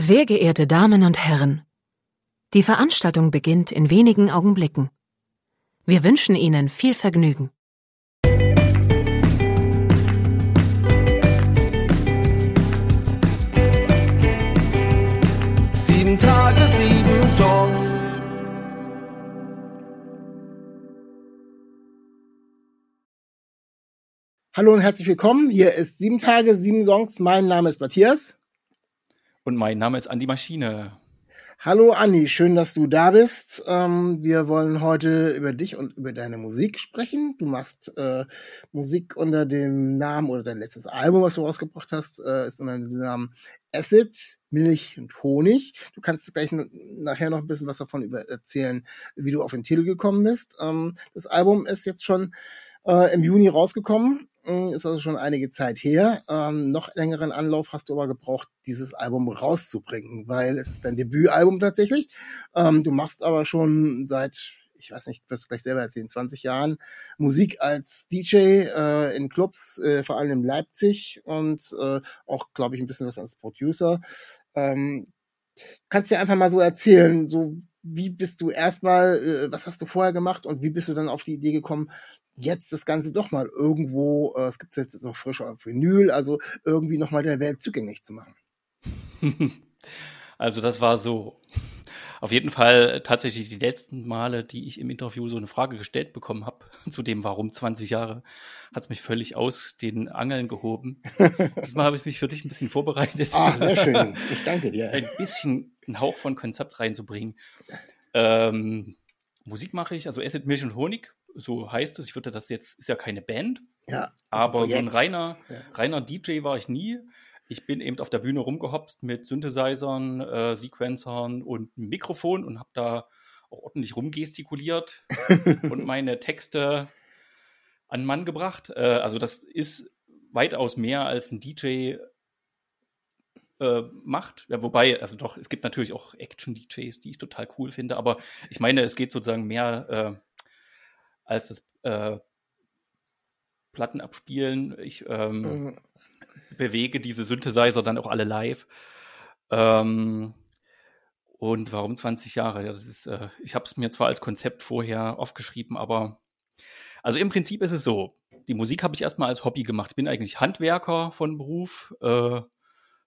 Sehr geehrte Damen und Herren, die Veranstaltung beginnt in wenigen Augenblicken. Wir wünschen Ihnen viel Vergnügen. Sieben Tage, sieben Songs. Hallo und herzlich willkommen. Hier ist sieben Tage, sieben Songs. Mein Name ist Matthias. Und mein Name ist Andi Maschine. Hallo Andi, schön, dass du da bist. Ähm, wir wollen heute über dich und über deine Musik sprechen. Du machst äh, Musik unter dem Namen oder dein letztes Album, was du rausgebracht hast, äh, ist unter dem Namen Acid, Milch und Honig. Du kannst gleich nachher noch ein bisschen was davon erzählen, wie du auf den Titel gekommen bist. Ähm, das Album ist jetzt schon äh, im Juni rausgekommen hm, ist also schon einige Zeit her. Ähm, noch längeren Anlauf hast du aber gebraucht, dieses Album rauszubringen, weil es ist dein Debütalbum tatsächlich. Ähm, du machst aber schon seit, ich weiß nicht, du wirst gleich selber erzählen, 20 Jahren Musik als DJ äh, in Clubs, äh, vor allem in Leipzig und äh, auch, glaube ich, ein bisschen was als Producer. Ähm, kannst dir einfach mal so erzählen, so wie bist du erstmal, äh, was hast du vorher gemacht und wie bist du dann auf die Idee gekommen, jetzt das Ganze doch mal irgendwo, äh, es gibt jetzt, jetzt auch frisch auf Vinyl, also irgendwie nochmal der Welt zugänglich zu machen? Also das war so. Auf jeden Fall tatsächlich die letzten Male, die ich im Interview so eine Frage gestellt bekommen habe, zu dem Warum 20 Jahre, hat es mich völlig aus den Angeln gehoben. Diesmal habe ich mich für dich ein bisschen vorbereitet. Ah, sehr schön. Ich danke dir. Ein bisschen einen Hauch von Konzept reinzubringen. Ähm, Musik mache ich, also Acid, Milch und Honig so heißt es. Ich würde das jetzt, ist ja keine Band. Ja. Aber so ein reiner, ja. reiner DJ war ich nie. Ich bin eben auf der Bühne rumgehopst mit Synthesizern, äh, Sequencern und einem Mikrofon und habe da auch ordentlich rumgestikuliert und meine Texte an Mann gebracht. Äh, also das ist weitaus mehr als ein DJ äh, macht. Ja, wobei, also doch, es gibt natürlich auch Action-DJs, die ich total cool finde, aber ich meine, es geht sozusagen mehr äh, als das äh, Plattenabspielen. Ich ähm, mhm. bewege diese Synthesizer dann auch alle live. Ähm, und warum 20 Jahre? Ja, das ist, äh, ich habe es mir zwar als Konzept vorher aufgeschrieben, aber also im Prinzip ist es so. Die Musik habe ich erstmal als Hobby gemacht. Ich bin eigentlich Handwerker von Beruf, äh,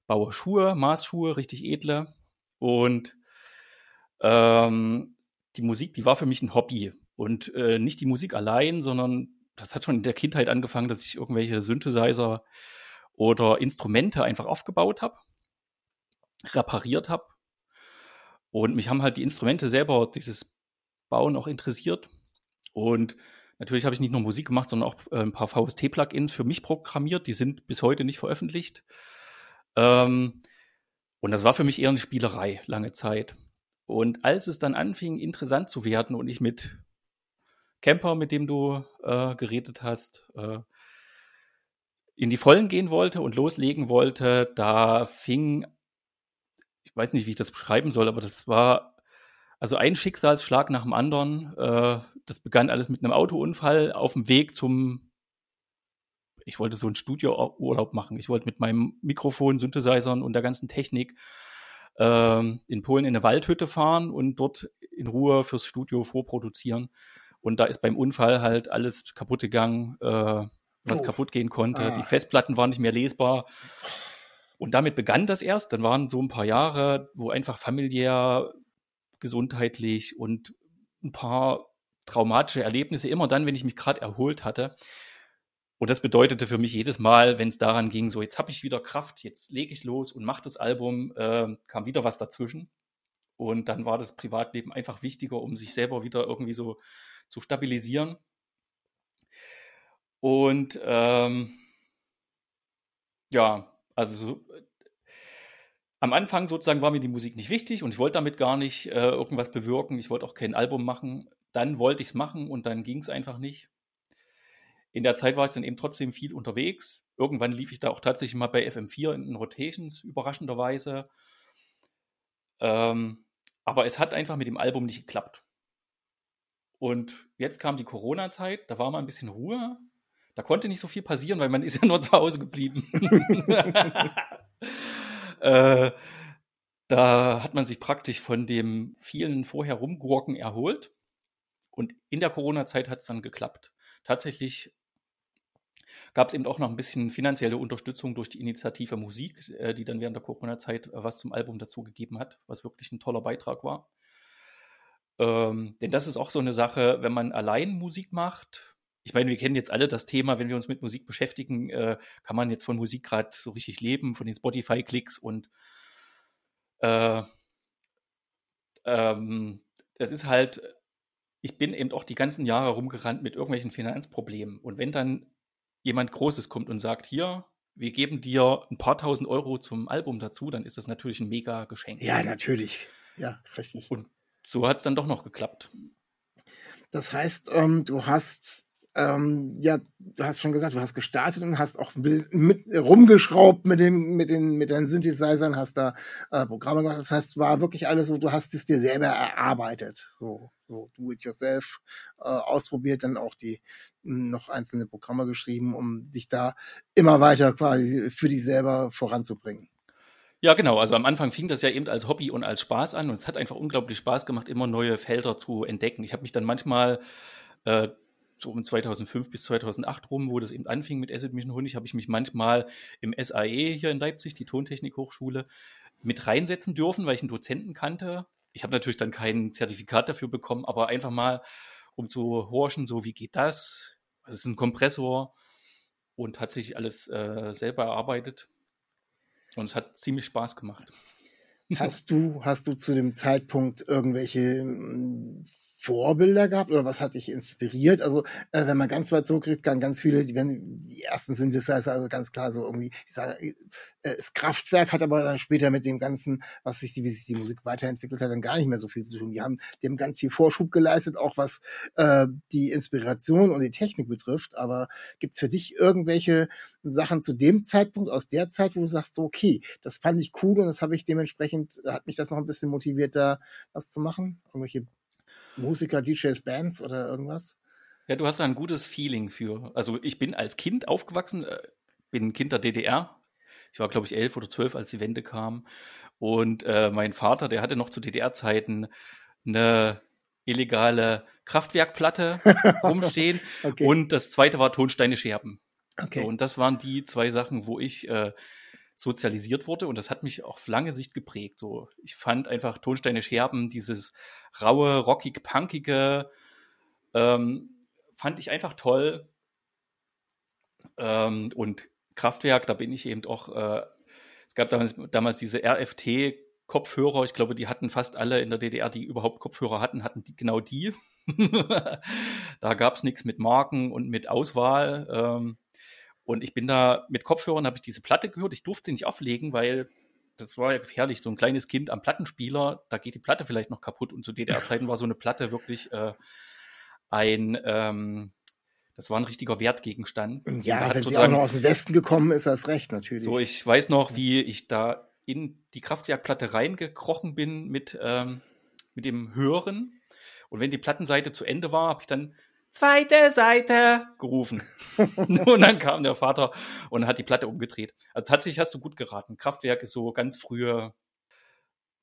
baue Schuhe, Maßschuhe, richtig edle. Und ähm, die Musik, die war für mich ein Hobby. Und äh, nicht die Musik allein, sondern das hat schon in der Kindheit angefangen, dass ich irgendwelche Synthesizer oder Instrumente einfach aufgebaut habe, repariert habe. Und mich haben halt die Instrumente selber, dieses Bauen auch interessiert. Und natürlich habe ich nicht nur Musik gemacht, sondern auch äh, ein paar VST-Plugins für mich programmiert. Die sind bis heute nicht veröffentlicht. Ähm, und das war für mich eher eine Spielerei lange Zeit. Und als es dann anfing, interessant zu werden und ich mit Camper, mit dem du äh, geredet hast, äh, in die Vollen gehen wollte und loslegen wollte, da fing, ich weiß nicht, wie ich das beschreiben soll, aber das war also ein Schicksalsschlag nach dem anderen. Äh, das begann alles mit einem Autounfall auf dem Weg zum, ich wollte so einen Studiourlaub machen. Ich wollte mit meinem Mikrofon, Synthesizern und der ganzen Technik ähm, in Polen in eine Waldhütte fahren und dort in Ruhe fürs Studio vorproduzieren. Und da ist beim Unfall halt alles kaputt gegangen, äh, was oh. kaputt gehen konnte. Ah. Die Festplatten waren nicht mehr lesbar. Und damit begann das erst. Dann waren so ein paar Jahre, wo einfach familiär, gesundheitlich und ein paar traumatische Erlebnisse, immer dann, wenn ich mich gerade erholt hatte. Und das bedeutete für mich jedes Mal, wenn es daran ging, so jetzt habe ich wieder Kraft, jetzt lege ich los und mache das Album, äh, kam wieder was dazwischen. Und dann war das Privatleben einfach wichtiger, um sich selber wieder irgendwie so zu stabilisieren. Und ähm, ja, also so, am Anfang sozusagen war mir die Musik nicht wichtig und ich wollte damit gar nicht äh, irgendwas bewirken. Ich wollte auch kein Album machen. Dann wollte ich es machen und dann ging es einfach nicht. In der Zeit war ich dann eben trotzdem viel unterwegs. Irgendwann lief ich da auch tatsächlich mal bei FM4 in Rotations, überraschenderweise. Ähm, aber es hat einfach mit dem Album nicht geklappt. Und jetzt kam die Corona-Zeit, da war mal ein bisschen Ruhe. Da konnte nicht so viel passieren, weil man ist ja nur zu Hause geblieben. äh, Da hat man sich praktisch von dem vielen vorher rumgurken erholt. Und in der Corona-Zeit hat es dann geklappt. Tatsächlich gab es eben auch noch ein bisschen finanzielle Unterstützung durch die Initiative Musik, äh, die dann während der Corona-Zeit äh, was zum Album dazugegeben hat, was wirklich ein toller Beitrag war. Ähm, denn das ist auch so eine Sache, wenn man allein Musik macht. Ich meine, wir kennen jetzt alle das Thema, wenn wir uns mit Musik beschäftigen, äh, kann man jetzt von Musik gerade so richtig leben, von den Spotify-Klicks und äh, ähm, das ist halt, ich bin eben auch die ganzen Jahre rumgerannt mit irgendwelchen Finanzproblemen. Und wenn dann jemand Großes kommt und sagt, hier, wir geben dir ein paar tausend Euro zum Album dazu, dann ist das natürlich ein mega Geschenk. Ja, natürlich. Ja, richtig. Und so hat es dann doch noch geklappt. Das heißt, ähm, du hast ähm, ja, du hast schon gesagt, du hast gestartet und hast auch mit, mit rumgeschraubt mit dem, mit den, mit deinen Synthesizern, hast da äh, Programme gemacht. Das heißt, war wirklich alles so, du hast es dir selber erarbeitet, so, so do it yourself äh, ausprobiert, dann auch die noch einzelne Programme geschrieben, um dich da immer weiter quasi für dich selber voranzubringen. Ja, genau. Also am Anfang fing das ja eben als Hobby und als Spaß an und es hat einfach unglaublich Spaß gemacht, immer neue Felder zu entdecken. Ich habe mich dann manchmal äh, so um 2005 bis 2008 rum, wo das eben anfing mit Acid Mission Honig, habe ich mich manchmal im SAE hier in Leipzig, die Tontechnik-Hochschule, mit reinsetzen dürfen, weil ich einen Dozenten kannte. Ich habe natürlich dann kein Zertifikat dafür bekommen, aber einfach mal, um zu horchen, so wie geht das? Was ist ein Kompressor? Und hat sich alles äh, selber erarbeitet. Und es hat ziemlich Spaß gemacht. Hast du, hast du zu dem Zeitpunkt irgendwelche Vorbilder gehabt oder was hat dich inspiriert? Also, äh, wenn man ganz weit zurückkriegt, kann ganz viele, die, wenn, die ersten Synthesizer, also ganz klar so irgendwie, ich sage, äh, das Kraftwerk hat aber dann später mit dem Ganzen, was sich die, wie sich die Musik weiterentwickelt hat, dann gar nicht mehr so viel zu tun. Die haben dem ganz viel Vorschub geleistet, auch was äh, die Inspiration und die Technik betrifft. Aber gibt's für dich irgendwelche Sachen zu dem Zeitpunkt, aus der Zeit, wo du sagst, so, okay, das fand ich cool und das habe ich dementsprechend, hat mich das noch ein bisschen motiviert, da was zu machen? Irgendwelche Musiker, DJs, Bands oder irgendwas? Ja, du hast da ein gutes Feeling für. Also ich bin als Kind aufgewachsen, äh, bin Kind der DDR. Ich war, glaube ich, elf oder zwölf, als die Wende kam. Und äh, mein Vater, der hatte noch zu DDR-Zeiten eine illegale Kraftwerkplatte rumstehen. okay. Und das zweite war Tonsteine Scherben. Okay. So, und das waren die zwei Sachen, wo ich äh, sozialisiert wurde und das hat mich auf lange Sicht geprägt. So, ich fand einfach Tonsteine Scherben, dieses raue, rockig, punkige, ähm, fand ich einfach toll. Ähm, und Kraftwerk, da bin ich eben auch, äh, es gab damals, damals diese RFT Kopfhörer, ich glaube, die hatten fast alle in der DDR, die überhaupt Kopfhörer hatten, hatten die, genau die. da gab es nichts mit Marken und mit Auswahl. Ähm, und ich bin da mit Kopfhörern, habe ich diese Platte gehört. Ich durfte sie nicht auflegen, weil das war ja gefährlich. So ein kleines Kind am Plattenspieler, da geht die Platte vielleicht noch kaputt. Und zu DDR-Zeiten war so eine Platte wirklich äh, ein, ähm, das war ein richtiger Wertgegenstand. Ja, wenn sie auch noch aus dem Westen gekommen ist, das recht natürlich. So, ich weiß noch, wie ich da in die Kraftwerkplatte reingekrochen bin mit, ähm, mit dem Hören. Und wenn die Plattenseite zu Ende war, habe ich dann zweite Seite gerufen. und dann kam der Vater und hat die Platte umgedreht. Also tatsächlich hast du gut geraten. Kraftwerk ist so ganz frühe,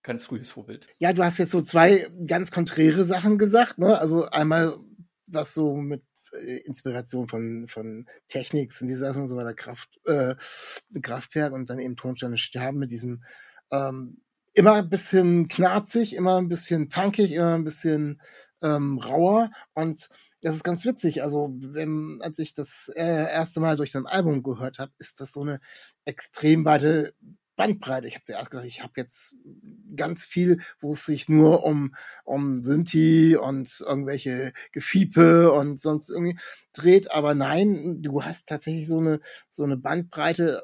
ganz frühes Vorbild. Ja, du hast jetzt so zwei ganz konträre Sachen gesagt. Ne? Also einmal, was so mit äh, Inspiration von, von Technik sind die Sachen, so bei der Kraft, äh, Kraftwerk und dann eben Tonsteine Sterben mit diesem ähm, immer ein bisschen knarzig, immer ein bisschen punkig, immer ein bisschen ähm, rauer und das ist ganz witzig. Also, wenn, als ich das äh, erste Mal durch sein Album gehört habe, ist das so eine extrem weite Bandbreite. Ich habe zuerst gedacht, ich habe jetzt ganz viel, wo es sich nur um, um Synthi und irgendwelche Gefiepe und sonst irgendwie dreht. Aber nein, du hast tatsächlich so eine, so eine Bandbreite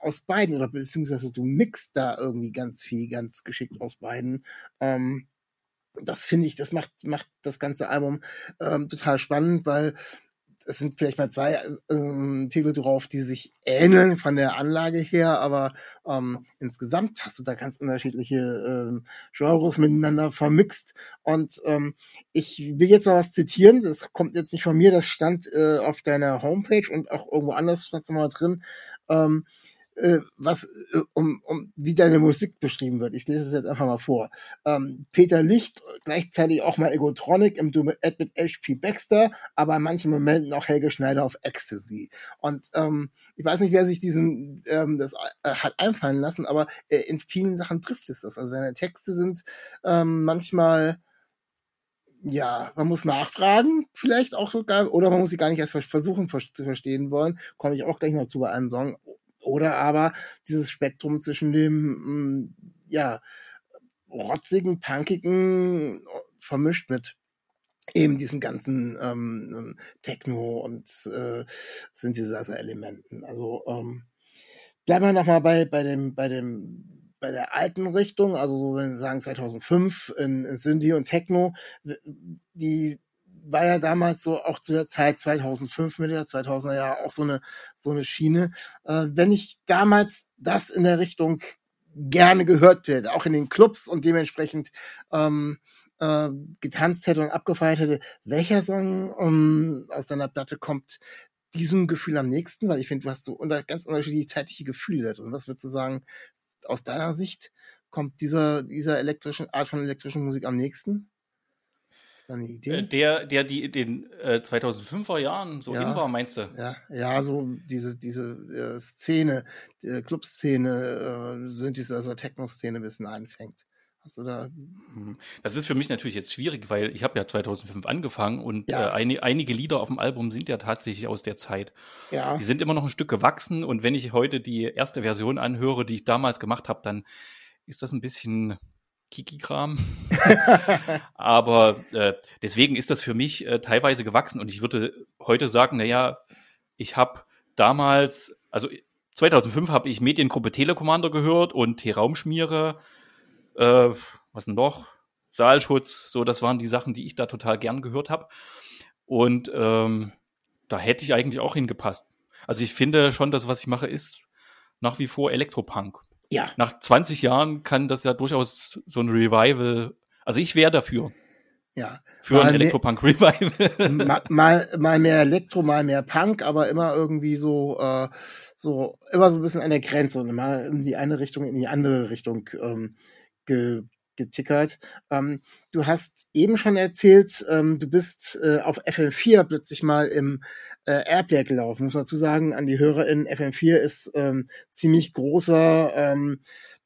aus beiden oder beziehungsweise du mixt da irgendwie ganz viel, ganz geschickt aus beiden. Ähm, das finde ich, das macht, macht das ganze Album ähm, total spannend, weil es sind vielleicht mal zwei ähm, Titel drauf, die sich ähneln von der Anlage her, aber ähm, insgesamt hast du da ganz unterschiedliche ähm, Genres miteinander vermixt. Und ähm, ich will jetzt noch was zitieren, das kommt jetzt nicht von mir, das stand äh, auf deiner Homepage und auch irgendwo anders stand es mal drin. Ähm, äh, was, äh, um, um, wie deine Musik beschrieben wird. Ich lese es jetzt einfach mal vor. Ähm, Peter Licht, gleichzeitig auch mal Egotronic im Duett mit H.P. Baxter, aber in manchen Momenten auch Helge Schneider auf Ecstasy. Und ähm, ich weiß nicht, wer sich diesen ähm, das äh, hat einfallen lassen, aber äh, in vielen Sachen trifft es das. Also seine Texte sind ähm, manchmal ja, man muss nachfragen, vielleicht auch sogar, oder man muss sie gar nicht erst versuchen zu verstehen wollen. Komme ich auch gleich noch zu bei einem Song. Oder aber dieses Spektrum zwischen dem, mm, ja, rotzigen, punkigen, vermischt mit eben diesen ganzen ähm, Techno und äh, Synthesizer-Elementen. Also ähm, bleiben wir nochmal bei, bei dem, bei dem bei der alten Richtung, also so wenn Sie sagen 2005 in, in Synthi und Techno, die war ja damals so auch zu der Zeit 2005 mit der 2000er Jahre auch so eine so eine Schiene. Äh, wenn ich damals das in der Richtung gerne gehört hätte, auch in den Clubs und dementsprechend ähm, äh, getanzt hätte und abgefeiert hätte, welcher Song um, aus deiner Platte kommt diesem Gefühl am nächsten? Weil ich finde, du hast so unter, ganz unterschiedliche zeitliche Gefühle Und was würdest du sagen, aus deiner Sicht kommt dieser, dieser elektrischen Art von elektrischen Musik am nächsten? Ist da eine Idee? Äh, der, der die den äh, 2005er Jahren so ja, in war, meinst du? Ja, ja, so diese, diese äh, Szene, die Clubszene, äh, sind diese also Techno-Szene ein bisschen einfängt. Hast du da mhm. das ist für mich natürlich jetzt schwierig, weil ich habe ja 2005 angefangen und ja. äh, ein, einige Lieder auf dem Album sind ja tatsächlich aus der Zeit. Ja. Die sind immer noch ein Stück gewachsen und wenn ich heute die erste Version anhöre, die ich damals gemacht habe, dann ist das ein bisschen Kiki-Kram. Aber äh, deswegen ist das für mich äh, teilweise gewachsen und ich würde heute sagen, naja, ich habe damals, also 2005 habe ich Mediengruppe Telekommander gehört und T-Raumschmiere äh, was denn noch? Saalschutz, so, das waren die Sachen, die ich da total gern gehört habe. Und ähm, da hätte ich eigentlich auch hingepasst. Also ich finde schon, dass was ich mache, ist nach wie vor Elektropunk. Ja. Nach 20 Jahren kann das ja durchaus so ein Revival. Also ich wäre dafür. Ja. Für ein Elektropunk-Revival. mal, mal, mal mehr Elektro, mal mehr Punk, aber immer irgendwie so, äh, so, immer so ein bisschen an der Grenze und mal in die eine Richtung, in die andere Richtung ähm, ge, getickert. Ähm, du hast eben schon erzählt, ähm, du bist äh, auf FM4 plötzlich mal im äh, Airplay gelaufen. Muss man dazu sagen, an die HörerInnen, FM4 ist ähm, ziemlich großer ähm,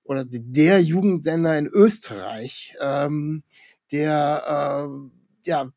oder der Jugendsender in Österreich, ähm, der äh, ja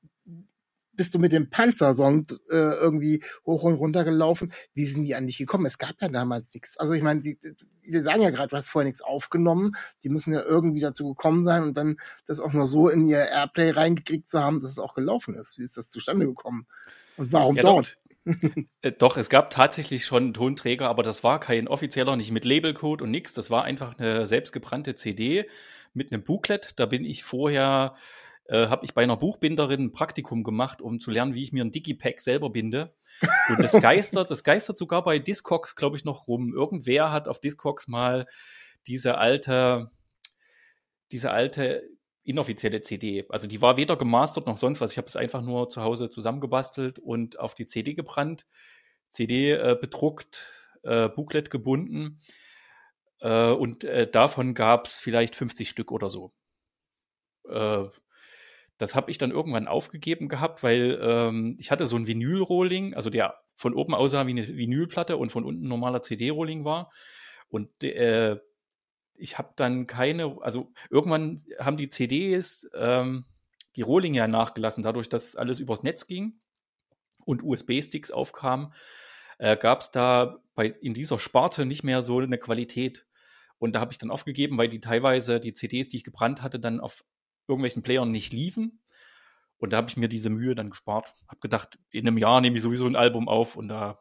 bist du mit dem Panzersong äh, irgendwie hoch und runter gelaufen. Wie sind die an dich gekommen? Es gab ja damals nichts. Also ich meine, die, die, wir sagen ja gerade, du hast vorher nichts aufgenommen. Die müssen ja irgendwie dazu gekommen sein und dann das auch nur so in ihr Airplay reingekriegt zu haben, dass es auch gelaufen ist. Wie ist das zustande gekommen? Und warum ja, dort? Doch. Äh, doch, es gab tatsächlich schon einen Tonträger, aber das war kein offizieller, nicht mit Labelcode und nichts. Das war einfach eine selbstgebrannte CD mit einem Booklet. Da bin ich vorher äh, habe ich bei einer Buchbinderin ein Praktikum gemacht, um zu lernen, wie ich mir ein Digipack selber binde. Und das geistert, das geistert sogar bei Discogs, glaube ich, noch rum. Irgendwer hat auf Discogs mal diese alte, diese alte inoffizielle CD. Also die war weder gemastert noch sonst was. Ich habe es einfach nur zu Hause zusammengebastelt und auf die CD gebrannt, CD äh, bedruckt, äh, Booklet gebunden. Äh, und äh, davon gab es vielleicht 50 Stück oder so. Das habe ich dann irgendwann aufgegeben gehabt, weil ähm, ich hatte so ein Vinyl-Rolling, also der von oben aussah wie eine Vinylplatte und von unten normaler CD-Rolling war. Und äh, ich habe dann keine, also irgendwann haben die CDs ähm, die Rolling ja nachgelassen, dadurch, dass alles übers Netz ging und USB-Sticks aufkamen, äh, gab es da bei, in dieser Sparte nicht mehr so eine Qualität. Und da habe ich dann aufgegeben, weil die teilweise die CDs, die ich gebrannt hatte, dann auf irgendwelchen Playern nicht liefen. Und da habe ich mir diese Mühe dann gespart. Hab gedacht, in einem Jahr nehme ich sowieso ein Album auf und da.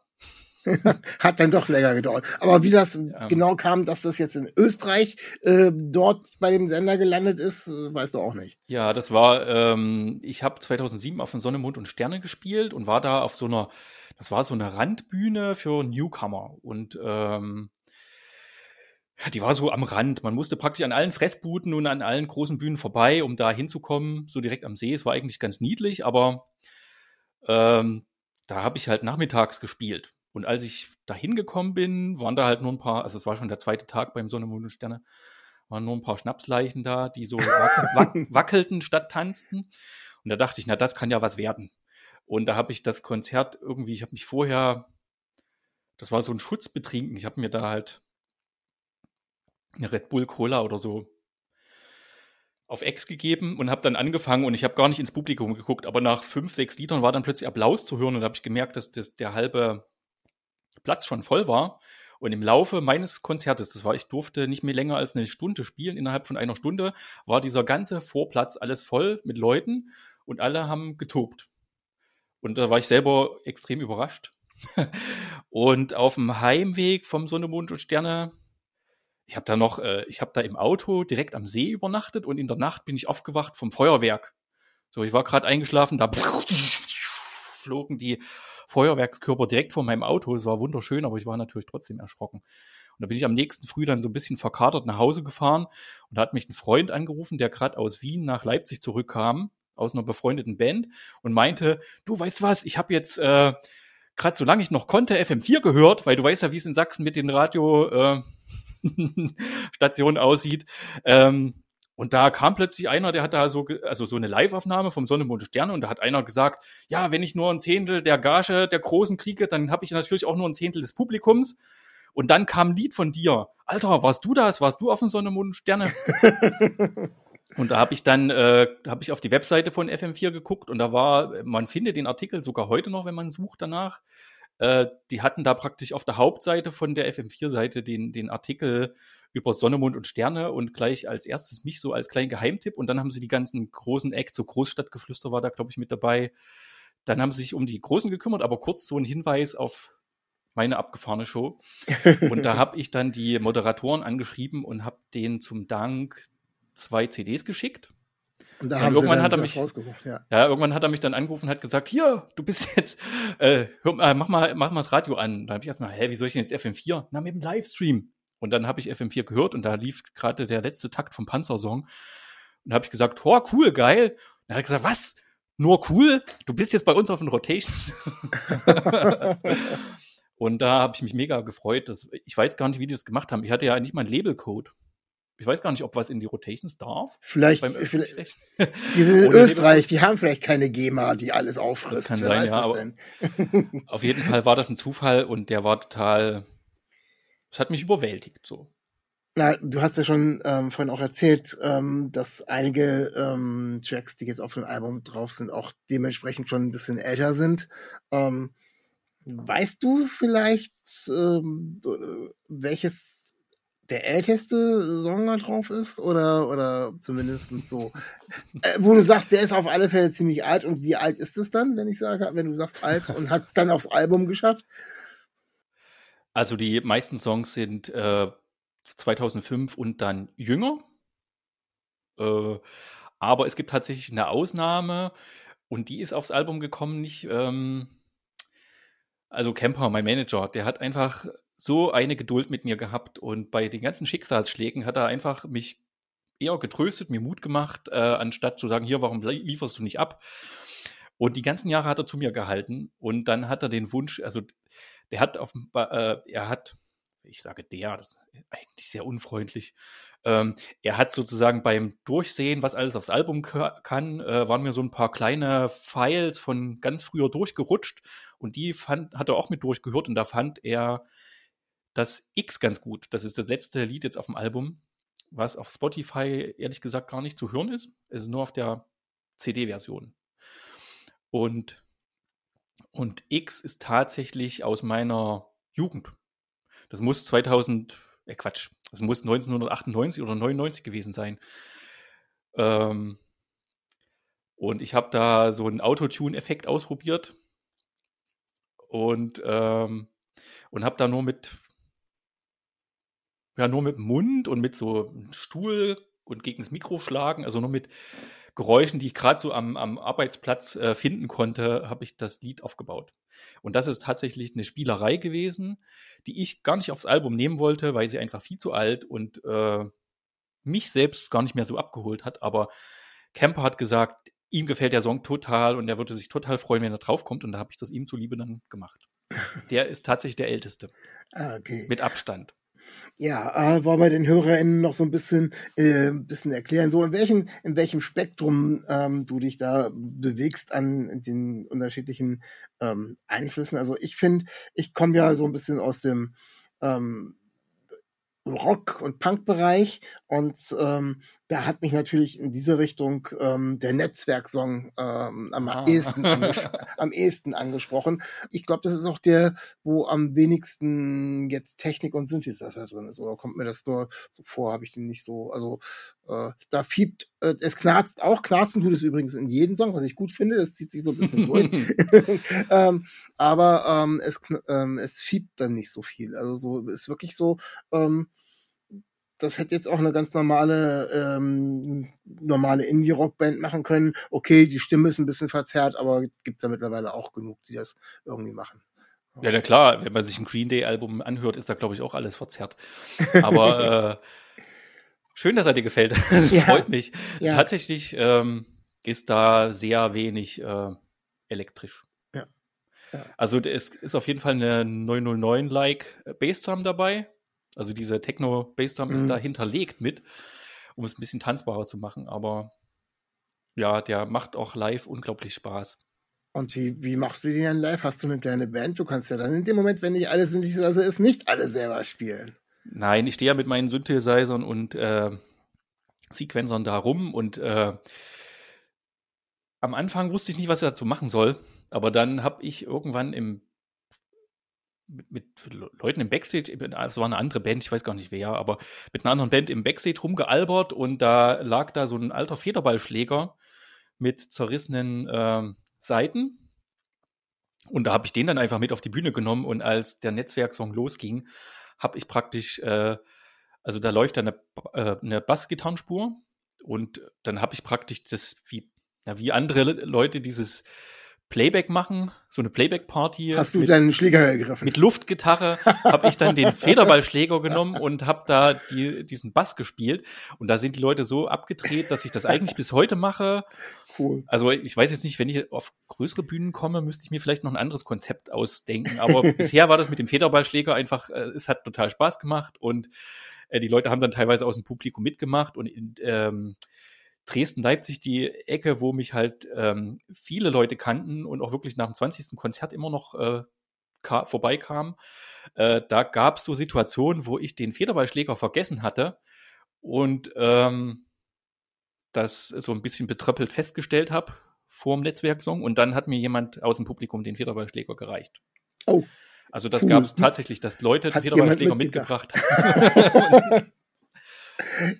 Hat dann doch länger gedauert. Aber wie das ja. genau kam, dass das jetzt in Österreich äh, dort bei dem Sender gelandet ist, äh, weißt du auch nicht. Ja, das war, ähm, ich habe 2007 auf den Sonne, Mond und Sterne gespielt und war da auf so einer, das war so eine Randbühne für Newcomer. Und ähm, die war so am Rand. Man musste praktisch an allen Fressbuden und an allen großen Bühnen vorbei, um da hinzukommen, so direkt am See. Es war eigentlich ganz niedlich, aber ähm, da habe ich halt nachmittags gespielt. Und als ich da hingekommen bin, waren da halt nur ein paar, also es war schon der zweite Tag beim Sonne, Mond und Sterne, waren nur ein paar Schnapsleichen da, die so wac wac wackelten statt tanzten. Und da dachte ich, na, das kann ja was werden. Und da habe ich das Konzert irgendwie, ich habe mich vorher, das war so ein Schutzbetrinken, ich habe mir da halt eine Red Bull Cola oder so auf Ex gegeben und habe dann angefangen und ich habe gar nicht ins Publikum geguckt, aber nach fünf, sechs Liedern war dann plötzlich Applaus zu hören und habe ich gemerkt, dass das, der halbe Platz schon voll war. Und im Laufe meines Konzertes, das war, ich durfte nicht mehr länger als eine Stunde spielen, innerhalb von einer Stunde war dieser ganze Vorplatz alles voll mit Leuten und alle haben getobt. Und da war ich selber extrem überrascht. und auf dem Heimweg vom Sonne, Mond und Sterne ich habe da noch, äh, ich habe da im Auto direkt am See übernachtet und in der Nacht bin ich aufgewacht vom Feuerwerk. So, ich war gerade eingeschlafen, da flogen die Feuerwerkskörper direkt vor meinem Auto. Es war wunderschön, aber ich war natürlich trotzdem erschrocken. Und da bin ich am nächsten Früh dann so ein bisschen verkatert nach Hause gefahren und da hat mich ein Freund angerufen, der gerade aus Wien nach Leipzig zurückkam, aus einer befreundeten Band und meinte, du weißt was, ich habe jetzt äh, gerade solange ich noch konnte FM4 gehört, weil du weißt ja, wie es in Sachsen mit den Radio äh, Station aussieht. Ähm, und da kam plötzlich einer, der hat da so, also so eine Live-Aufnahme vom Sonne, Mond und Sterne und da hat einer gesagt, ja, wenn ich nur ein Zehntel der Gage der Großen kriege, dann habe ich natürlich auch nur ein Zehntel des Publikums. Und dann kam ein Lied von dir. Alter, warst du das? Warst du auf dem Sonne, Mond und Sterne? und da habe ich dann, äh, habe ich auf die Webseite von FM4 geguckt und da war, man findet den Artikel sogar heute noch, wenn man sucht danach. Äh, die hatten da praktisch auf der Hauptseite von der FM4-Seite den, den Artikel über Sonne, Mond und Sterne und gleich als erstes mich so als kleinen Geheimtipp und dann haben sie die ganzen großen Acts, so Großstadtgeflüster war da, glaube ich, mit dabei. Dann haben sie sich um die Großen gekümmert, aber kurz so ein Hinweis auf meine abgefahrene Show. Und da habe ich dann die Moderatoren angeschrieben und habe denen zum Dank zwei CDs geschickt. Und da und haben irgendwann hat er mich ja. ja. irgendwann hat er mich dann angerufen und hat gesagt, hier, du bist jetzt, äh, hör, äh, mach mal, mach mal das Radio an. Da habe ich erstmal, hä, wie soll ich denn jetzt FM4? Na, mit dem Livestream. Und dann habe ich FM4 gehört und da lief gerade der letzte Takt vom Panzersong. Und habe ich gesagt, oh, cool, geil. Und dann hat er gesagt, was? Nur cool? Du bist jetzt bei uns auf den Rotations. und da habe ich mich mega gefreut. Dass, ich weiß gar nicht, wie die das gemacht haben. Ich hatte ja nicht mal einen Labelcode. Ich weiß gar nicht, ob was in die Rotations darf. Vielleicht, vielleicht die sind in Österreich, die haben vielleicht keine GEMA, die alles auffrisst. Das kann sein, ja, auf jeden Fall war das ein Zufall und der war total, es hat mich überwältigt, so. Na, du hast ja schon ähm, vorhin auch erzählt, ähm, dass einige ähm, Tracks, die jetzt auf dem Album drauf sind, auch dementsprechend schon ein bisschen älter sind. Ähm, weißt du vielleicht, ähm, welches der älteste Song da drauf ist? Oder oder zumindest so, äh, wo du sagst, der ist auf alle Fälle ziemlich alt. Und wie alt ist es dann, wenn ich sage, wenn du sagst alt und hat es dann aufs Album geschafft? Also die meisten Songs sind äh, 2005 und dann jünger, äh, aber es gibt tatsächlich eine Ausnahme. Und die ist aufs Album gekommen, nicht ähm, also Camper, mein Manager, der hat einfach so eine Geduld mit mir gehabt und bei den ganzen Schicksalsschlägen hat er einfach mich eher getröstet, mir Mut gemacht, äh, anstatt zu sagen, hier, warum lieferst du nicht ab? Und die ganzen Jahre hat er zu mir gehalten und dann hat er den Wunsch, also der hat auf, äh, er hat, ich sage der, eigentlich sehr unfreundlich, ähm, er hat sozusagen beim Durchsehen, was alles aufs Album kann, äh, waren mir so ein paar kleine Files von ganz früher durchgerutscht und die fand, hat er auch mit durchgehört und da fand er das X ganz gut. Das ist das letzte Lied jetzt auf dem Album, was auf Spotify ehrlich gesagt gar nicht zu hören ist. Es ist nur auf der CD-Version. Und, und X ist tatsächlich aus meiner Jugend. Das muss 2000, äh Quatsch, das muss 1998 oder 99 gewesen sein. Ähm, und ich habe da so einen Autotune-Effekt ausprobiert und, ähm, und habe da nur mit ja nur mit dem Mund und mit so einem Stuhl und gegen das Mikro schlagen, also nur mit Geräuschen, die ich gerade so am, am Arbeitsplatz äh, finden konnte, habe ich das Lied aufgebaut. Und das ist tatsächlich eine Spielerei gewesen, die ich gar nicht aufs Album nehmen wollte, weil sie einfach viel zu alt und äh, mich selbst gar nicht mehr so abgeholt hat. Aber Camper hat gesagt, ihm gefällt der Song total und er würde sich total freuen, wenn er draufkommt. Und da habe ich das ihm zuliebe dann gemacht. der ist tatsächlich der älteste. Ah, okay. Mit Abstand. Ja, äh, wollen wir den HörerInnen noch so ein bisschen, äh, bisschen erklären, so in welchem, in welchem Spektrum ähm, du dich da bewegst an den unterschiedlichen ähm, Einflüssen. Also ich finde, ich komme ja so ein bisschen aus dem ähm, Rock- und Punk-Bereich und ähm, da hat mich natürlich in diese Richtung ähm, der Netzwerksong ähm, am, ah. ehesten am ehesten angesprochen. Ich glaube, das ist auch der, wo am wenigsten jetzt Technik und Synthesizer drin ist. Oder kommt mir das nur so vor? Habe ich den nicht so? Also äh, da fiebt, äh, es knarzt auch. Knarzen tut es übrigens in jedem Song, was ich gut finde. Das zieht sich so ein bisschen durch. ähm, aber ähm, es, ähm, es fiebt dann nicht so viel. Also so ist wirklich so. Ähm, das hätte jetzt auch eine ganz normale, ähm, normale Indie-Rock-Band machen können. Okay, die Stimme ist ein bisschen verzerrt, aber gibt's ja mittlerweile auch genug, die das irgendwie machen. Ja, na klar, wenn man sich ein Green Day-Album anhört, ist da, glaube ich, auch alles verzerrt. Aber äh, schön, dass er dir gefällt. Das ja, freut mich. Ja. Tatsächlich ähm, ist da sehr wenig äh, elektrisch. Ja. ja. Also es ist auf jeden Fall eine 909-like Bassdrum dabei. Also diese Techno-Bassdrum mhm. ist da hinterlegt mit, um es ein bisschen tanzbarer zu machen. Aber ja, der macht auch live unglaublich Spaß. Und wie, wie machst du den dann live? Hast du eine kleine Band? Du kannst ja dann in dem Moment, wenn nicht alle sind, also ist nicht alle selber spielen. Nein, ich stehe ja mit meinen Synthesizern und äh, Sequenzern da rum und äh, am Anfang wusste ich nicht, was ich dazu machen soll. Aber dann habe ich irgendwann im mit, mit Leuten im Backstage, es war eine andere Band, ich weiß gar nicht wer, aber mit einer anderen Band im Backstage rumgealbert und da lag da so ein alter Federballschläger mit zerrissenen äh, Seiten. Und da habe ich den dann einfach mit auf die Bühne genommen und als der Netzwerksong losging, habe ich praktisch, äh, also da läuft da eine, äh, eine Bassgitarrenspur und dann habe ich praktisch das, wie, na, wie andere Leute dieses Playback machen, so eine Playback-Party. Hast du mit, deinen Schläger ergriffen? Mit Luftgitarre habe ich dann den Federballschläger genommen und habe da die, diesen Bass gespielt. Und da sind die Leute so abgedreht, dass ich das eigentlich bis heute mache. Cool. Also ich weiß jetzt nicht, wenn ich auf größere Bühnen komme, müsste ich mir vielleicht noch ein anderes Konzept ausdenken. Aber bisher war das mit dem Federballschläger einfach, äh, es hat total Spaß gemacht und äh, die Leute haben dann teilweise aus dem Publikum mitgemacht und ähm, Dresden-Leipzig die Ecke, wo mich halt ähm, viele Leute kannten und auch wirklich nach dem 20. Konzert immer noch äh, vorbeikamen. Äh, da gab es so Situationen, wo ich den Federballschläger vergessen hatte und ähm, das so ein bisschen betröppelt festgestellt habe vor dem Netzwerksong und dann hat mir jemand aus dem Publikum den Federballschläger gereicht. Oh. Also das cool. gab es tatsächlich, dass Leute den Federballschläger mitgebracht haben.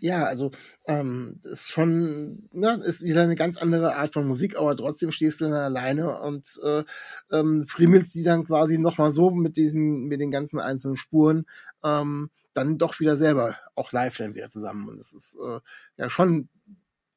Ja, also ähm, ist schon, na, ist wieder eine ganz andere Art von Musik, aber trotzdem stehst du dann alleine und äh, ähm, friemelst die dann quasi nochmal so mit diesen, mit den ganzen einzelnen Spuren, ähm, dann doch wieder selber auch live dann wieder zusammen. Und das ist äh, ja schon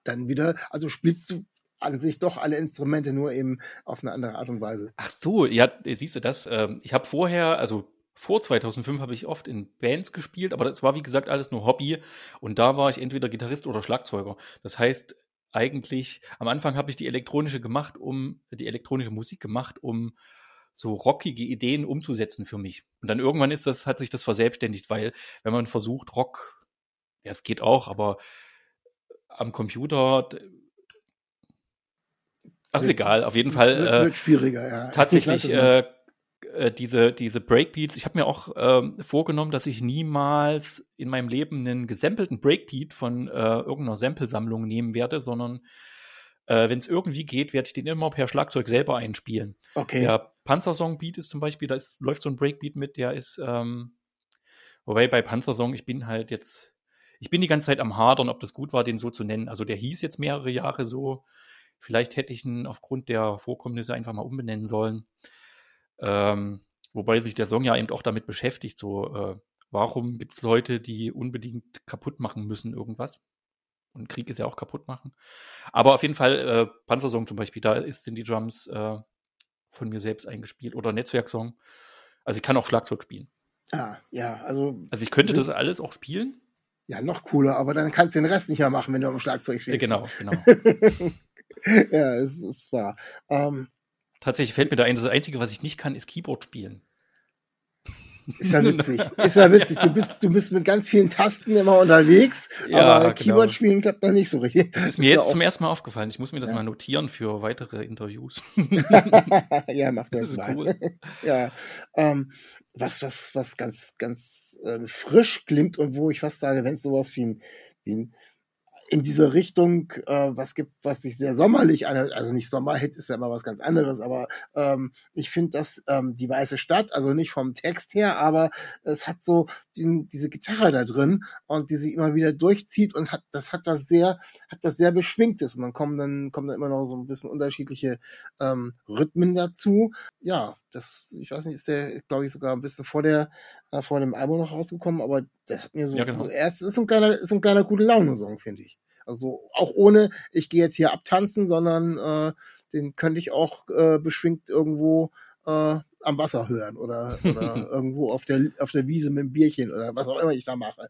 dann wieder, also spielst du an sich doch alle Instrumente, nur eben auf eine andere Art und Weise. Ach so, ja, siehst du das? Ähm, ich habe vorher, also vor 2005 habe ich oft in Bands gespielt, aber das war wie gesagt alles nur Hobby und da war ich entweder Gitarrist oder Schlagzeuger. Das heißt, eigentlich am Anfang habe ich die elektronische gemacht, um die elektronische Musik gemacht, um so rockige Ideen umzusetzen für mich. Und dann irgendwann ist das hat sich das verselbstständigt, weil wenn man versucht Rock, ja, es geht auch, aber am Computer Ach, ist egal, auf jeden Fall. Wird, wird schwieriger, ja. Tatsächlich äh, äh, diese, diese Breakbeats, ich habe mir auch ähm, vorgenommen, dass ich niemals in meinem Leben einen gesampelten Breakbeat von äh, irgendeiner Samplesammlung nehmen werde, sondern äh, wenn es irgendwie geht, werde ich den immer per Schlagzeug selber einspielen. Okay. Der Panzersong-Beat ist zum Beispiel, da ist, läuft so ein Breakbeat mit, der ist, ähm, wobei bei Panzersong, ich bin halt jetzt, ich bin die ganze Zeit am Hadern, ob das gut war, den so zu nennen. Also der hieß jetzt mehrere Jahre so. Vielleicht hätte ich ihn aufgrund der Vorkommnisse einfach mal umbenennen sollen. Ähm, wobei sich der Song ja eben auch damit beschäftigt, so, äh, warum gibt es Leute, die unbedingt kaputt machen müssen irgendwas? Und Krieg ist ja auch kaputt machen. Aber auf jeden Fall, äh, Panzersong zum Beispiel, da ist, sind die Drums äh, von mir selbst eingespielt. Oder Netzwerksong. Also ich kann auch Schlagzeug spielen. Ah, ja, also. Also ich könnte das alles auch spielen. Ja, noch cooler, aber dann kannst du den Rest nicht mehr machen, wenn du am Schlagzeug stehst. genau, genau. ja, es ist wahr. Ähm, Tatsächlich fällt mir da ein, das Einzige, was ich nicht kann, ist Keyboard spielen. Ist ja witzig. Ist ja witzig. Du bist, du bist mit ganz vielen Tasten immer unterwegs, ja, aber genau. Keyboard spielen klappt noch nicht so richtig. Das ist mir jetzt zum ersten Mal aufgefallen. Ich muss mir das ja. mal notieren für weitere Interviews. ja, mach das, das mal. Cool. ja. Ähm, was, was, was ganz, ganz äh, frisch klingt und wo ich fast sage, wenn es sowas wie ein, wie ein in diese Richtung äh, was gibt, was sich sehr sommerlich anhört. Also nicht Sommerhit ist ja immer was ganz anderes, aber ähm, ich finde, dass ähm, die Weiße Stadt, also nicht vom Text her, aber es hat so diesen, diese Gitarre da drin und die sich immer wieder durchzieht und hat das hat das sehr hat das sehr beschwingtes und dann kommen dann kommen dann immer noch so ein bisschen unterschiedliche ähm, Rhythmen dazu. Ja, das ich weiß nicht, ist der glaube ich sogar ein bisschen vor der äh, vor dem Album noch rausgekommen, aber der hat mir so, ja, genau. so erst ist ein geiler ist ein geiler gute Laune Song, finde ich. Also auch ohne, ich gehe jetzt hier abtanzen, sondern äh, den könnte ich auch äh, beschwingt irgendwo äh, am Wasser hören oder, oder irgendwo auf der, auf der Wiese mit dem Bierchen oder was auch immer ich da mache.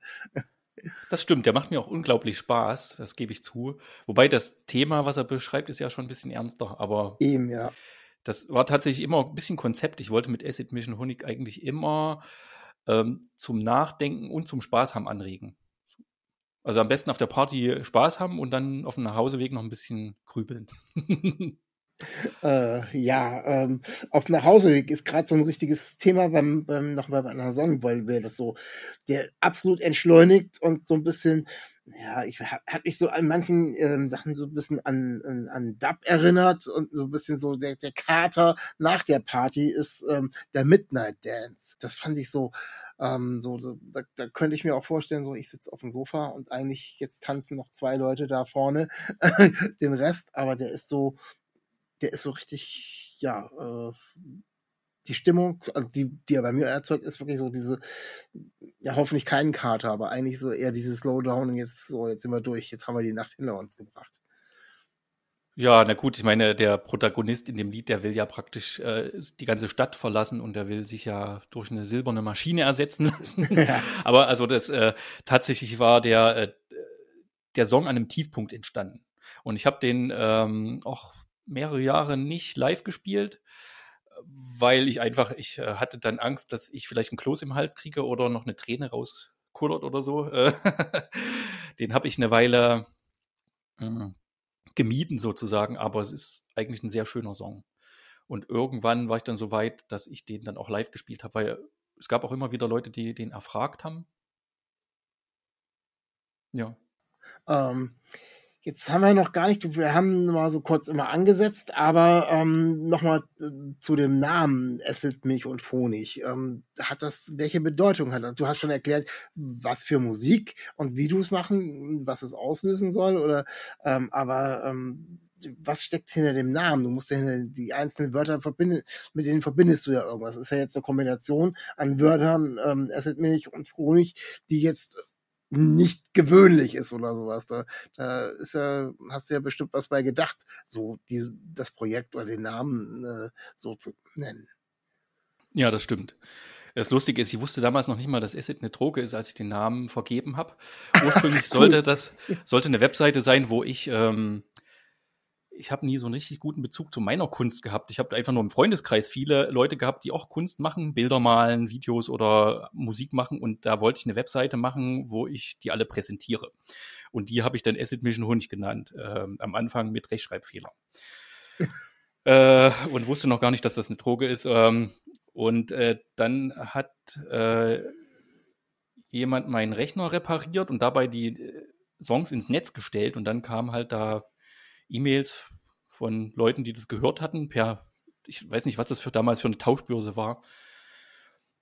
Das stimmt, der macht mir auch unglaublich Spaß, das gebe ich zu. Wobei das Thema, was er beschreibt, ist ja schon ein bisschen ernster, aber. Eben, ja. Das war tatsächlich immer ein bisschen Konzept. Ich wollte mit Acid Mission Honig eigentlich immer ähm, zum Nachdenken und zum Spaß haben anregen. Also am besten auf der Party Spaß haben und dann auf dem Nachhauseweg noch ein bisschen grübeln. äh, ja, ähm, auf dem Nachhauseweg ist gerade so ein richtiges Thema beim, beim noch bei einer wir das so, der absolut entschleunigt und so ein bisschen, ja, ich habe hab mich so an manchen ähm, Sachen so ein bisschen an, an, an Dub erinnert und so ein bisschen so der, der Kater nach der Party ist ähm, der Midnight Dance. Das fand ich so, ähm, so, da, da könnte ich mir auch vorstellen, so ich sitze auf dem Sofa und eigentlich jetzt tanzen noch zwei Leute da vorne den Rest, aber der ist so, der ist so richtig, ja, äh, die Stimmung, also die, die er bei mir erzeugt, ist wirklich so diese, ja, hoffentlich keinen Kater, aber eigentlich so eher dieses Slowdown und jetzt so, jetzt sind wir durch, jetzt haben wir die Nacht hinter uns gebracht. Ja, na gut, ich meine, der Protagonist in dem Lied, der will ja praktisch äh, die ganze Stadt verlassen und der will sich ja durch eine silberne Maschine ersetzen lassen. Ja. Aber also das äh, tatsächlich war der, äh, der Song an einem Tiefpunkt entstanden. Und ich habe den ähm, auch mehrere Jahre nicht live gespielt, weil ich einfach, ich äh, hatte dann Angst, dass ich vielleicht einen Kloß im Hals kriege oder noch eine Träne rauskullert oder so. den habe ich eine Weile äh, gemieden sozusagen, aber es ist eigentlich ein sehr schöner Song. Und irgendwann war ich dann so weit, dass ich den dann auch live gespielt habe, weil es gab auch immer wieder Leute, die den erfragt haben. Ja. Ähm, Jetzt haben wir noch gar nicht, wir haben mal so kurz immer angesetzt, aber ähm, nochmal äh, zu dem Namen Acid, Milch und Honig. Ähm, hat das, welche Bedeutung hat das? Du hast schon erklärt, was für Musik und wie du es machen, was es auslösen soll, oder ähm, aber ähm, was steckt hinter dem Namen? Du musst ja die einzelnen Wörter verbinden, mit denen verbindest du ja irgendwas. Das ist ja jetzt eine Kombination an Wörtern, ähm, Acid, Milch und Honig, die jetzt nicht gewöhnlich ist oder sowas. Da, da ist ja, hast du ja bestimmt was bei gedacht, so die, das Projekt oder den Namen äh, so zu nennen. Ja, das stimmt. Das Lustige ist, ich wusste damals noch nicht mal, dass Acid eine Droge ist, als ich den Namen vergeben habe. Ursprünglich sollte das sollte eine Webseite sein, wo ich ähm, ich habe nie so einen richtig guten Bezug zu meiner Kunst gehabt. Ich habe einfach nur im Freundeskreis viele Leute gehabt, die auch Kunst machen, Bilder malen, Videos oder Musik machen. Und da wollte ich eine Webseite machen, wo ich die alle präsentiere. Und die habe ich dann Acid Mission Honig genannt. Äh, am Anfang mit Rechtschreibfehler. äh, und wusste noch gar nicht, dass das eine Droge ist. Ähm, und äh, dann hat äh, jemand meinen Rechner repariert und dabei die äh, Songs ins Netz gestellt. Und dann kam halt da E-Mails von Leuten, die das gehört hatten, per, ich weiß nicht, was das für damals für eine Tauschbörse war.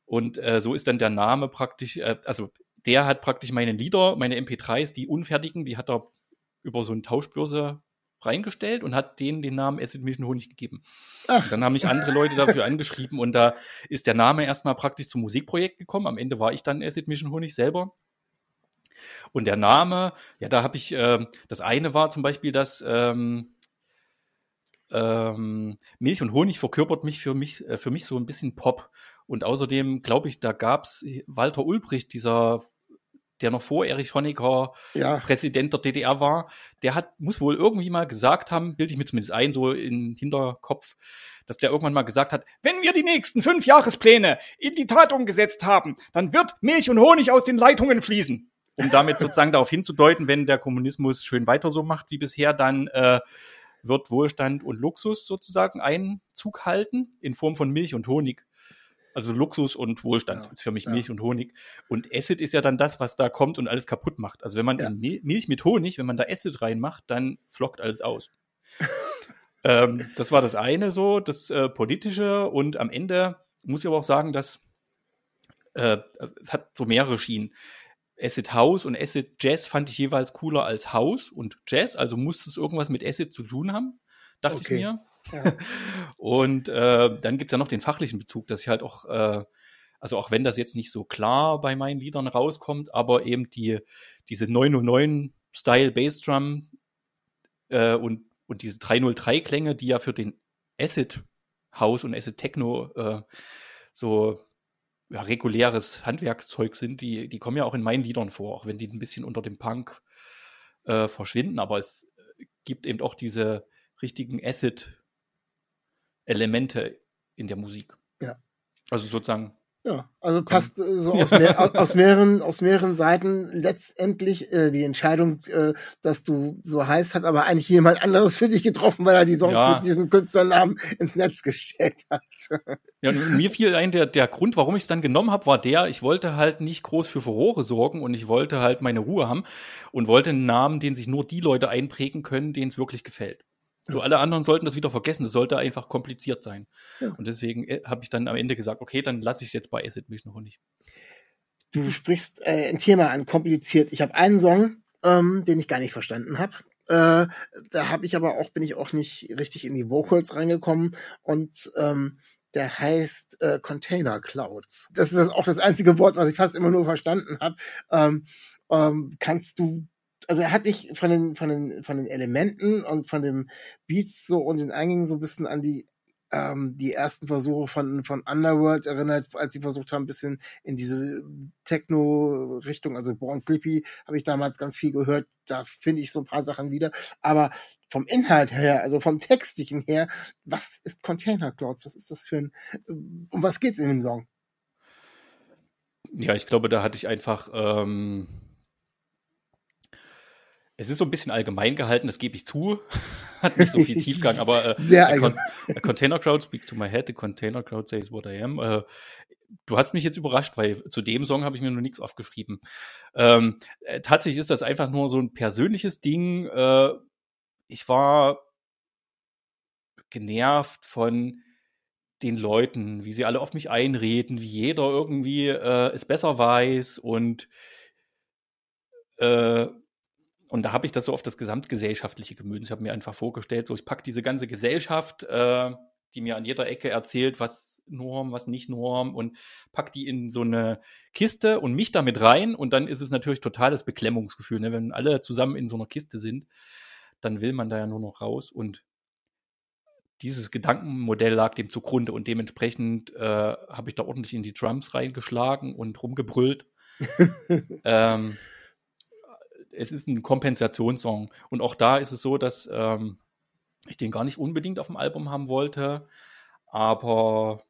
Und äh, so ist dann der Name praktisch, äh, also der hat praktisch meine Lieder, meine MP3s, die unfertigen, die hat er über so eine Tauschbörse reingestellt und hat denen den Namen Acid Mission Honig gegeben. dann haben mich andere Leute dafür angeschrieben und da ist der Name erstmal praktisch zum Musikprojekt gekommen. Am Ende war ich dann Acid Mission Honig selber. Und der Name, ja, da habe ich, äh, das eine war zum Beispiel, dass ähm, ähm, Milch und Honig verkörpert mich für mich, äh, für mich so ein bisschen Pop. Und außerdem glaube ich, da gab es Walter Ulbricht, dieser der noch vor Erich Honecker ja. Präsident der DDR war, der hat, muss wohl irgendwie mal gesagt haben, bilde ich mir zumindest ein, so im Hinterkopf, dass der irgendwann mal gesagt hat, wenn wir die nächsten fünf Jahrespläne in die Tat umgesetzt haben, dann wird Milch und Honig aus den Leitungen fließen. Um damit sozusagen darauf hinzudeuten, wenn der Kommunismus schön weiter so macht wie bisher, dann äh, wird Wohlstand und Luxus sozusagen Einzug halten in Form von Milch und Honig. Also Luxus und Wohlstand ja, ist für mich ja. Milch und Honig. Und Acid ist ja dann das, was da kommt und alles kaputt macht. Also wenn man ja. Milch mit Honig, wenn man da Acid reinmacht, dann flockt alles aus. ähm, das war das eine so, das äh, Politische. Und am Ende muss ich aber auch sagen, dass äh, es hat so mehrere Schienen. Acid House und Acid Jazz fand ich jeweils cooler als House und Jazz, also musste es irgendwas mit Acid zu tun haben, dachte okay. ich mir. Ja. und äh, dann gibt's ja noch den fachlichen Bezug, dass ich halt auch, äh, also auch wenn das jetzt nicht so klar bei meinen Liedern rauskommt, aber eben die, diese 909 Style Bassdrum äh, und, und diese 303-Klänge, die ja für den Acid House und Acid Techno äh, so ja, reguläres Handwerkszeug sind, die, die kommen ja auch in meinen Liedern vor, auch wenn die ein bisschen unter dem Punk äh, verschwinden, aber es gibt eben auch diese richtigen Acid-Elemente in der Musik. Ja. Also sozusagen ja, also passt äh, so aus, mehr, aus, mehreren, aus mehreren Seiten letztendlich äh, die Entscheidung, äh, dass du so heißt, hat aber eigentlich jemand anderes für dich getroffen, weil er die Songs ja. mit diesem Künstlernamen ins Netz gestellt hat. Ja, mir fiel ein, der, der Grund, warum ich es dann genommen habe, war der, ich wollte halt nicht groß für Furore sorgen und ich wollte halt meine Ruhe haben und wollte einen Namen, den sich nur die Leute einprägen können, denen es wirklich gefällt. So, alle anderen sollten das wieder vergessen. Das sollte einfach kompliziert sein. Ja. Und deswegen äh, habe ich dann am Ende gesagt, okay, dann lasse ich es jetzt bei Acid Milch noch nicht. Du sprichst äh, ein Thema an, kompliziert. Ich habe einen Song, ähm, den ich gar nicht verstanden habe. Äh, da habe ich aber auch, bin ich auch nicht richtig in die Vocals reingekommen und ähm, der heißt äh, Container Clouds. Das ist auch das einzige Wort, was ich fast immer nur verstanden habe. Ähm, ähm, kannst du also er hat mich von den, von den, von den Elementen und von dem Beats so und den Eingängen so ein bisschen an die, ähm, die ersten Versuche von, von Underworld erinnert, als sie versucht haben, ein bisschen in diese Techno-Richtung, also Born Sleepy, habe ich damals ganz viel gehört. Da finde ich so ein paar Sachen wieder. Aber vom Inhalt her, also vom Textlichen her, was ist Container Clouds? Was ist das für ein, um was geht's in dem Song? Ja, ich glaube, da hatte ich einfach, ähm es ist so ein bisschen allgemein gehalten, das gebe ich zu. Hat nicht so viel Tiefgang, aber äh, sehr allgemein. Con a Container Crowd speaks to my head, the Container Crowd says what I am. Äh, du hast mich jetzt überrascht, weil zu dem Song habe ich mir noch nichts aufgeschrieben. Ähm, äh, tatsächlich ist das einfach nur so ein persönliches Ding. Äh, ich war genervt von den Leuten, wie sie alle auf mich einreden, wie jeder irgendwie äh, es besser weiß und äh, und da habe ich das so auf das gesamtgesellschaftliche gemünzt. Ich habe mir einfach vorgestellt, so ich packe diese ganze Gesellschaft, äh, die mir an jeder Ecke erzählt, was Norm, was nicht Norm und pack die in so eine Kiste und mich damit rein und dann ist es natürlich totales Beklemmungsgefühl. Ne? Wenn alle zusammen in so einer Kiste sind, dann will man da ja nur noch raus und dieses Gedankenmodell lag dem zugrunde und dementsprechend äh, habe ich da ordentlich in die Drums reingeschlagen und rumgebrüllt. ähm, es ist ein Kompensationssong. Und auch da ist es so, dass ähm, ich den gar nicht unbedingt auf dem Album haben wollte, aber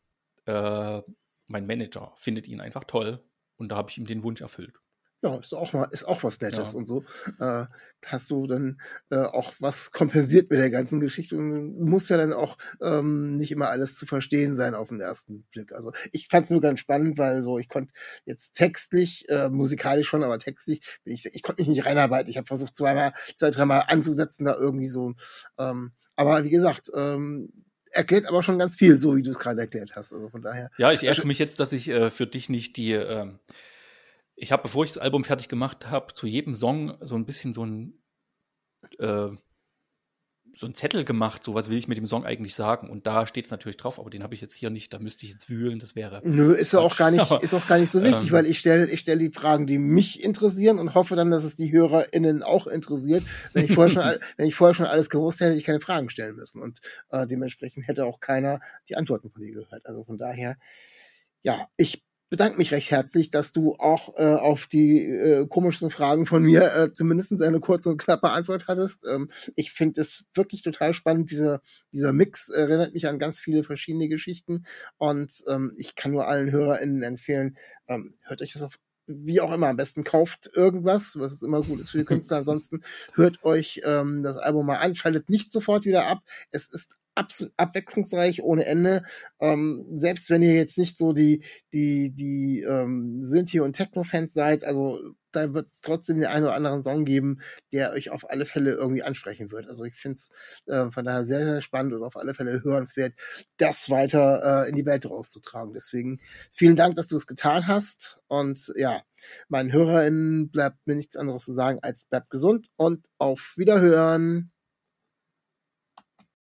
äh, mein Manager findet ihn einfach toll und da habe ich ihm den Wunsch erfüllt ja, ist auch mal, ist auch was Nettes ja. und so. Äh, hast du dann äh, auch was kompensiert mit der ganzen Geschichte und muss ja dann auch ähm, nicht immer alles zu verstehen sein auf den ersten Blick. Also ich fand es nur ganz spannend, weil so ich konnte jetzt textlich, äh, musikalisch schon, aber textlich bin ich, ich konnte mich nicht reinarbeiten. Ich habe versucht zweimal, zwei, dreimal anzusetzen da irgendwie so. Ähm, aber wie gesagt, ähm, erklärt aber schon ganz viel, so wie du es gerade erklärt hast. Also von daher. Ja, ich ärgere mich jetzt, dass ich äh, für dich nicht die ähm ich habe, bevor ich das Album fertig gemacht habe, zu jedem Song so ein bisschen so ein äh, so ein Zettel gemacht, so was will ich mit dem Song eigentlich sagen. Und da steht es natürlich drauf, aber den habe ich jetzt hier nicht, da müsste ich jetzt wühlen, das wäre. Nö, ist ja auch gar nicht, ist auch gar nicht so wichtig, ähm, weil ich stelle ich stell die Fragen, die mich interessieren und hoffe dann, dass es die HörerInnen auch interessiert. Wenn ich vorher schon, wenn ich vorher schon alles gewusst hätte, hätte ich keine Fragen stellen müssen. Und äh, dementsprechend hätte auch keiner die Antworten von dir gehört. Also von daher, ja, ich bedanke mich recht herzlich, dass du auch äh, auf die äh, komischen Fragen von mir äh, zumindest eine kurze und knappe Antwort hattest. Ähm, ich finde es wirklich total spannend. Dieser, dieser Mix erinnert mich an ganz viele verschiedene Geschichten und ähm, ich kann nur allen HörerInnen empfehlen, ähm, hört euch das auf wie auch immer, am besten kauft irgendwas, was immer gut ist für die Künstler. Ansonsten hört euch ähm, das Album mal an, schaltet nicht sofort wieder ab. Es ist abwechslungsreich ohne Ende. Ähm, selbst wenn ihr jetzt nicht so die, die, die ähm, Synthie- und Techno-Fans seid, also da wird es trotzdem den einen oder anderen Song geben, der euch auf alle Fälle irgendwie ansprechen wird. Also ich finde es äh, von daher sehr, sehr spannend und auf alle Fälle hörenswert, das weiter äh, in die Welt rauszutragen. Deswegen vielen Dank, dass du es getan hast. Und ja, meinen HörerInnen bleibt mir nichts anderes zu sagen als bleibt gesund und auf Wiederhören.